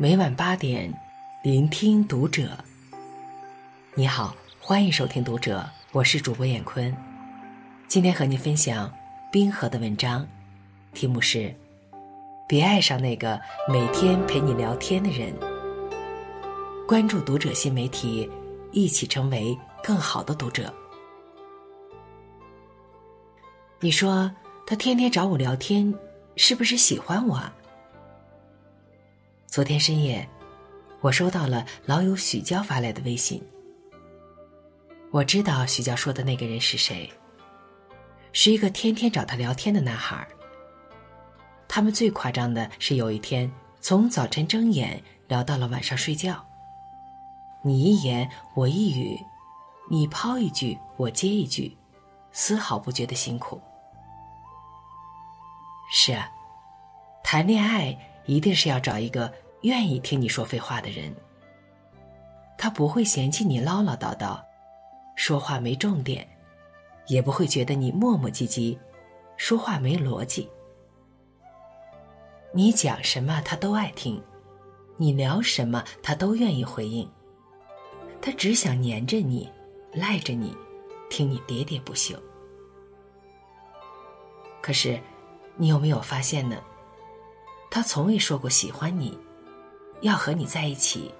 每晚八点，聆听读者。你好，欢迎收听读者，我是主播闫坤。今天和你分享冰河的文章，题目是“别爱上那个每天陪你聊天的人”。关注读者新媒体，一起成为更好的读者。你说他天天找我聊天，是不是喜欢我？啊？昨天深夜，我收到了老友许娇发来的微信。我知道许娇说的那个人是谁，是一个天天找他聊天的男孩。他们最夸张的是有一天从早晨睁眼聊到了晚上睡觉。你一言我一语，你抛一句我接一句，丝毫不觉得辛苦。是啊，谈恋爱。一定是要找一个愿意听你说废话的人。他不会嫌弃你唠唠叨叨，说话没重点，也不会觉得你磨磨唧唧，说话没逻辑。你讲什么他都爱听，你聊什么他都愿意回应。他只想黏着你，赖着你，听你喋喋不休。可是，你有没有发现呢？他从未说过喜欢你，要和你在一起。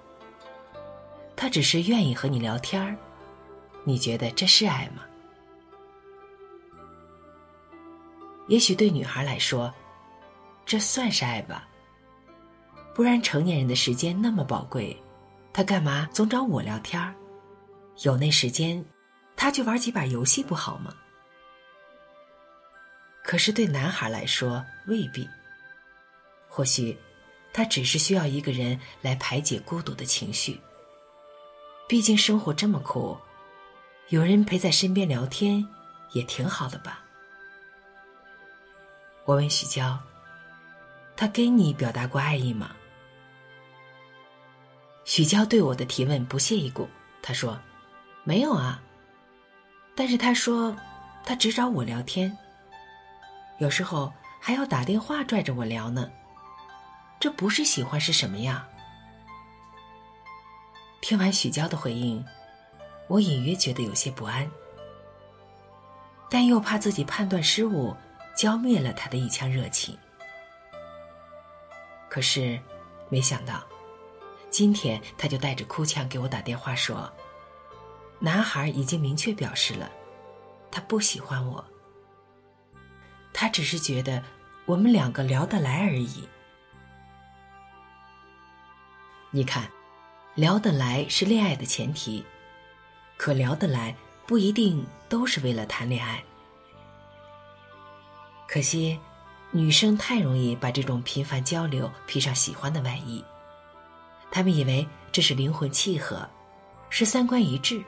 他只是愿意和你聊天儿，你觉得这是爱吗？也许对女孩来说，这算是爱吧。不然成年人的时间那么宝贵，他干嘛总找我聊天儿？有那时间，他去玩几把游戏不好吗？可是对男孩来说，未必。或许，他只是需要一个人来排解孤独的情绪。毕竟生活这么苦，有人陪在身边聊天，也挺好的吧。我问许娇：“他跟你表达过爱意吗？”许娇对我的提问不屑一顾，他说：“没有啊。”但是他说，他只找我聊天，有时候还要打电话拽着我聊呢。这不是喜欢是什么呀？听完许娇的回应，我隐约觉得有些不安，但又怕自己判断失误，浇灭了他的一腔热情。可是，没想到，今天他就带着哭腔给我打电话说：“男孩已经明确表示了，他不喜欢我，他只是觉得我们两个聊得来而已。”你看，聊得来是恋爱的前提，可聊得来不一定都是为了谈恋爱。可惜，女生太容易把这种频繁交流披上喜欢的外衣，她们以为这是灵魂契合，是三观一致，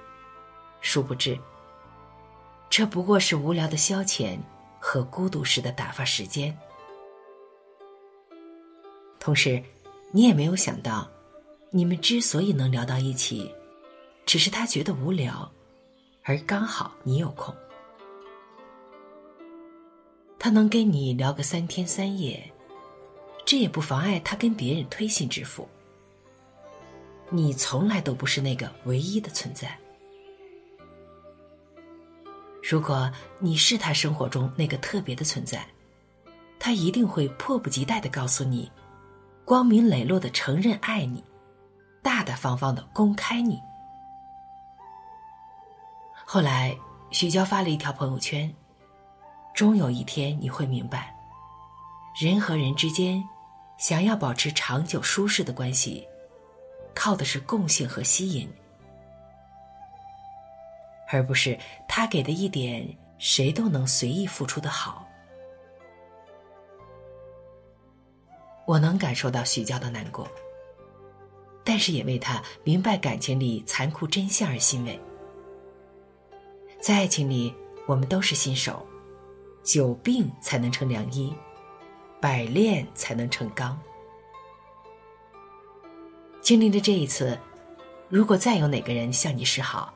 殊不知，这不过是无聊的消遣和孤独时的打发时间。同时，你也没有想到。你们之所以能聊到一起，只是他觉得无聊，而刚好你有空。他能跟你聊个三天三夜，这也不妨碍他跟别人推心置腹。你从来都不是那个唯一的存在。如果你是他生活中那个特别的存在，他一定会迫不及待的告诉你，光明磊落的承认爱你。大大方方的公开你。后来，许娇发了一条朋友圈：“终有一天你会明白，人和人之间，想要保持长久舒适的关系，靠的是共性和吸引，而不是他给的一点谁都能随意付出的好。”我能感受到许娇的难过。但是也为他明白感情里残酷真相而欣慰。在爱情里，我们都是新手，久病才能成良医，百炼才能成钢。经历了这一次，如果再有哪个人向你示好，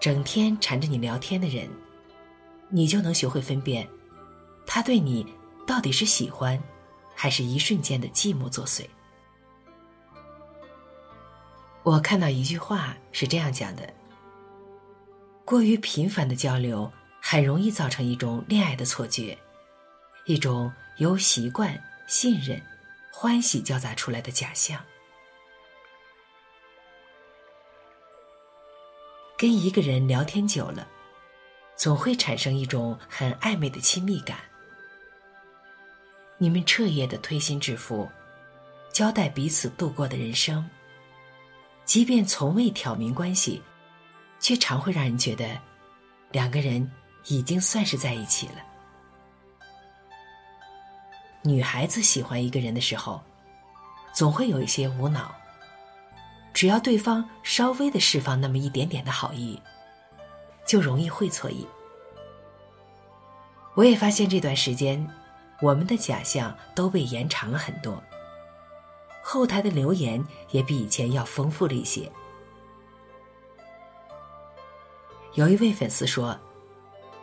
整天缠着你聊天的人，你就能学会分辨，他对你到底是喜欢，还是一瞬间的寂寞作祟。我看到一句话是这样讲的：过于频繁的交流，很容易造成一种恋爱的错觉，一种由习惯、信任、欢喜交杂出来的假象。跟一个人聊天久了，总会产生一种很暧昧的亲密感。你们彻夜的推心置腹，交代彼此度过的人生。即便从未挑明关系，却常会让人觉得，两个人已经算是在一起了。女孩子喜欢一个人的时候，总会有一些无脑。只要对方稍微的释放那么一点点的好意，就容易会错意。我也发现这段时间，我们的假象都被延长了很多。后台的留言也比以前要丰富了一些。有一位粉丝说，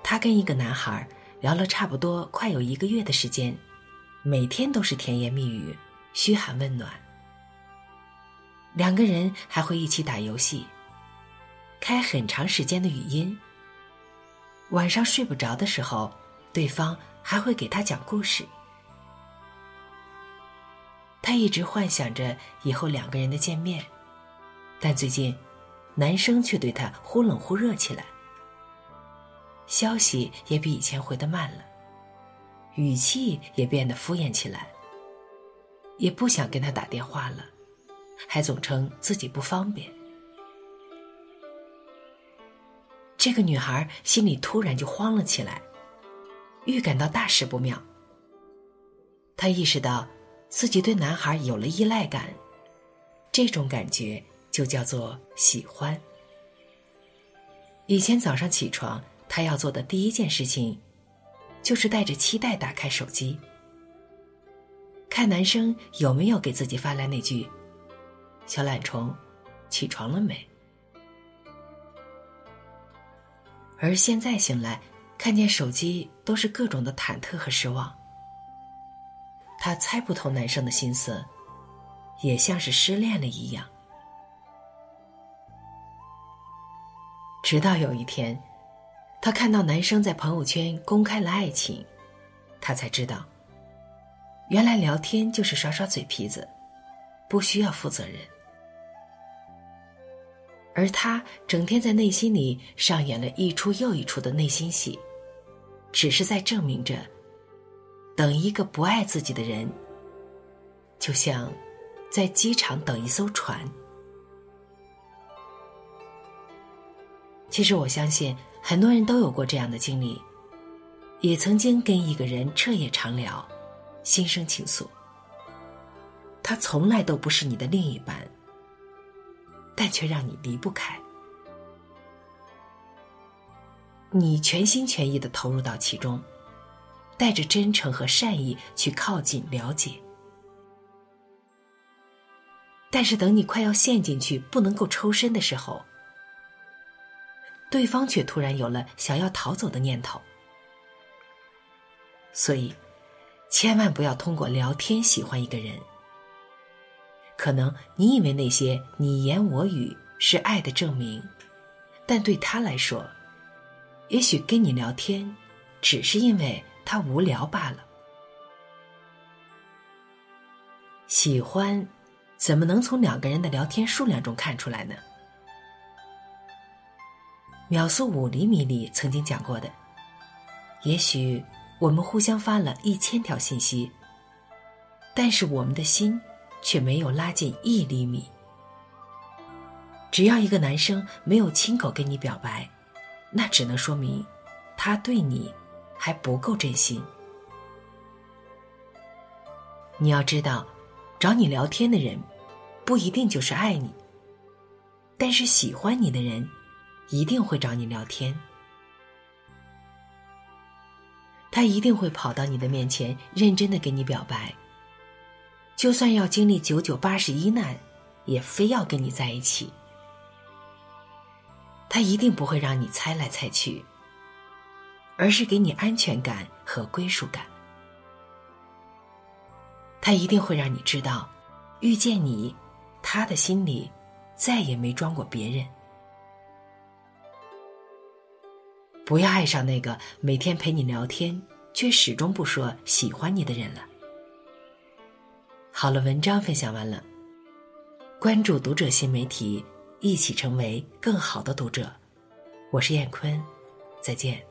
他跟一个男孩聊了差不多快有一个月的时间，每天都是甜言蜜语、嘘寒问暖。两个人还会一起打游戏，开很长时间的语音。晚上睡不着的时候，对方还会给他讲故事。他一直幻想着以后两个人的见面，但最近，男生却对他忽冷忽热起来，消息也比以前回的慢了，语气也变得敷衍起来，也不想跟他打电话了，还总称自己不方便。这个女孩心里突然就慌了起来，预感到大事不妙。她意识到。自己对男孩有了依赖感，这种感觉就叫做喜欢。以前早上起床，他要做的第一件事情，就是带着期待打开手机，看男生有没有给自己发来那句“小懒虫，起床了没”。而现在醒来，看见手机都是各种的忐忑和失望。她猜不透男生的心思，也像是失恋了一样。直到有一天，他看到男生在朋友圈公开了爱情，他才知道，原来聊天就是耍耍嘴皮子，不需要负责任。而他整天在内心里上演了一出又一出的内心戏，只是在证明着。等一个不爱自己的人，就像在机场等一艘船。其实我相信很多人都有过这样的经历，也曾经跟一个人彻夜长聊，心生情愫。他从来都不是你的另一半，但却让你离不开。你全心全意的投入到其中。带着真诚和善意去靠近了解，但是等你快要陷进去不能够抽身的时候，对方却突然有了想要逃走的念头。所以，千万不要通过聊天喜欢一个人。可能你以为那些你言我语是爱的证明，但对他来说，也许跟你聊天，只是因为。他无聊罢了。喜欢，怎么能从两个人的聊天数量中看出来呢？秒速五厘米里曾经讲过的，也许我们互相发了一千条信息，但是我们的心却没有拉近一厘米。只要一个男生没有亲口跟你表白，那只能说明他对你。还不够真心。你要知道，找你聊天的人，不一定就是爱你。但是喜欢你的人，一定会找你聊天。他一定会跑到你的面前，认真的跟你表白。就算要经历九九八十一难，也非要跟你在一起。他一定不会让你猜来猜去。而是给你安全感和归属感。他一定会让你知道，遇见你，他的心里再也没装过别人。不要爱上那个每天陪你聊天却始终不说喜欢你的人了。好了，文章分享完了。关注读者新媒体，一起成为更好的读者。我是燕坤，再见。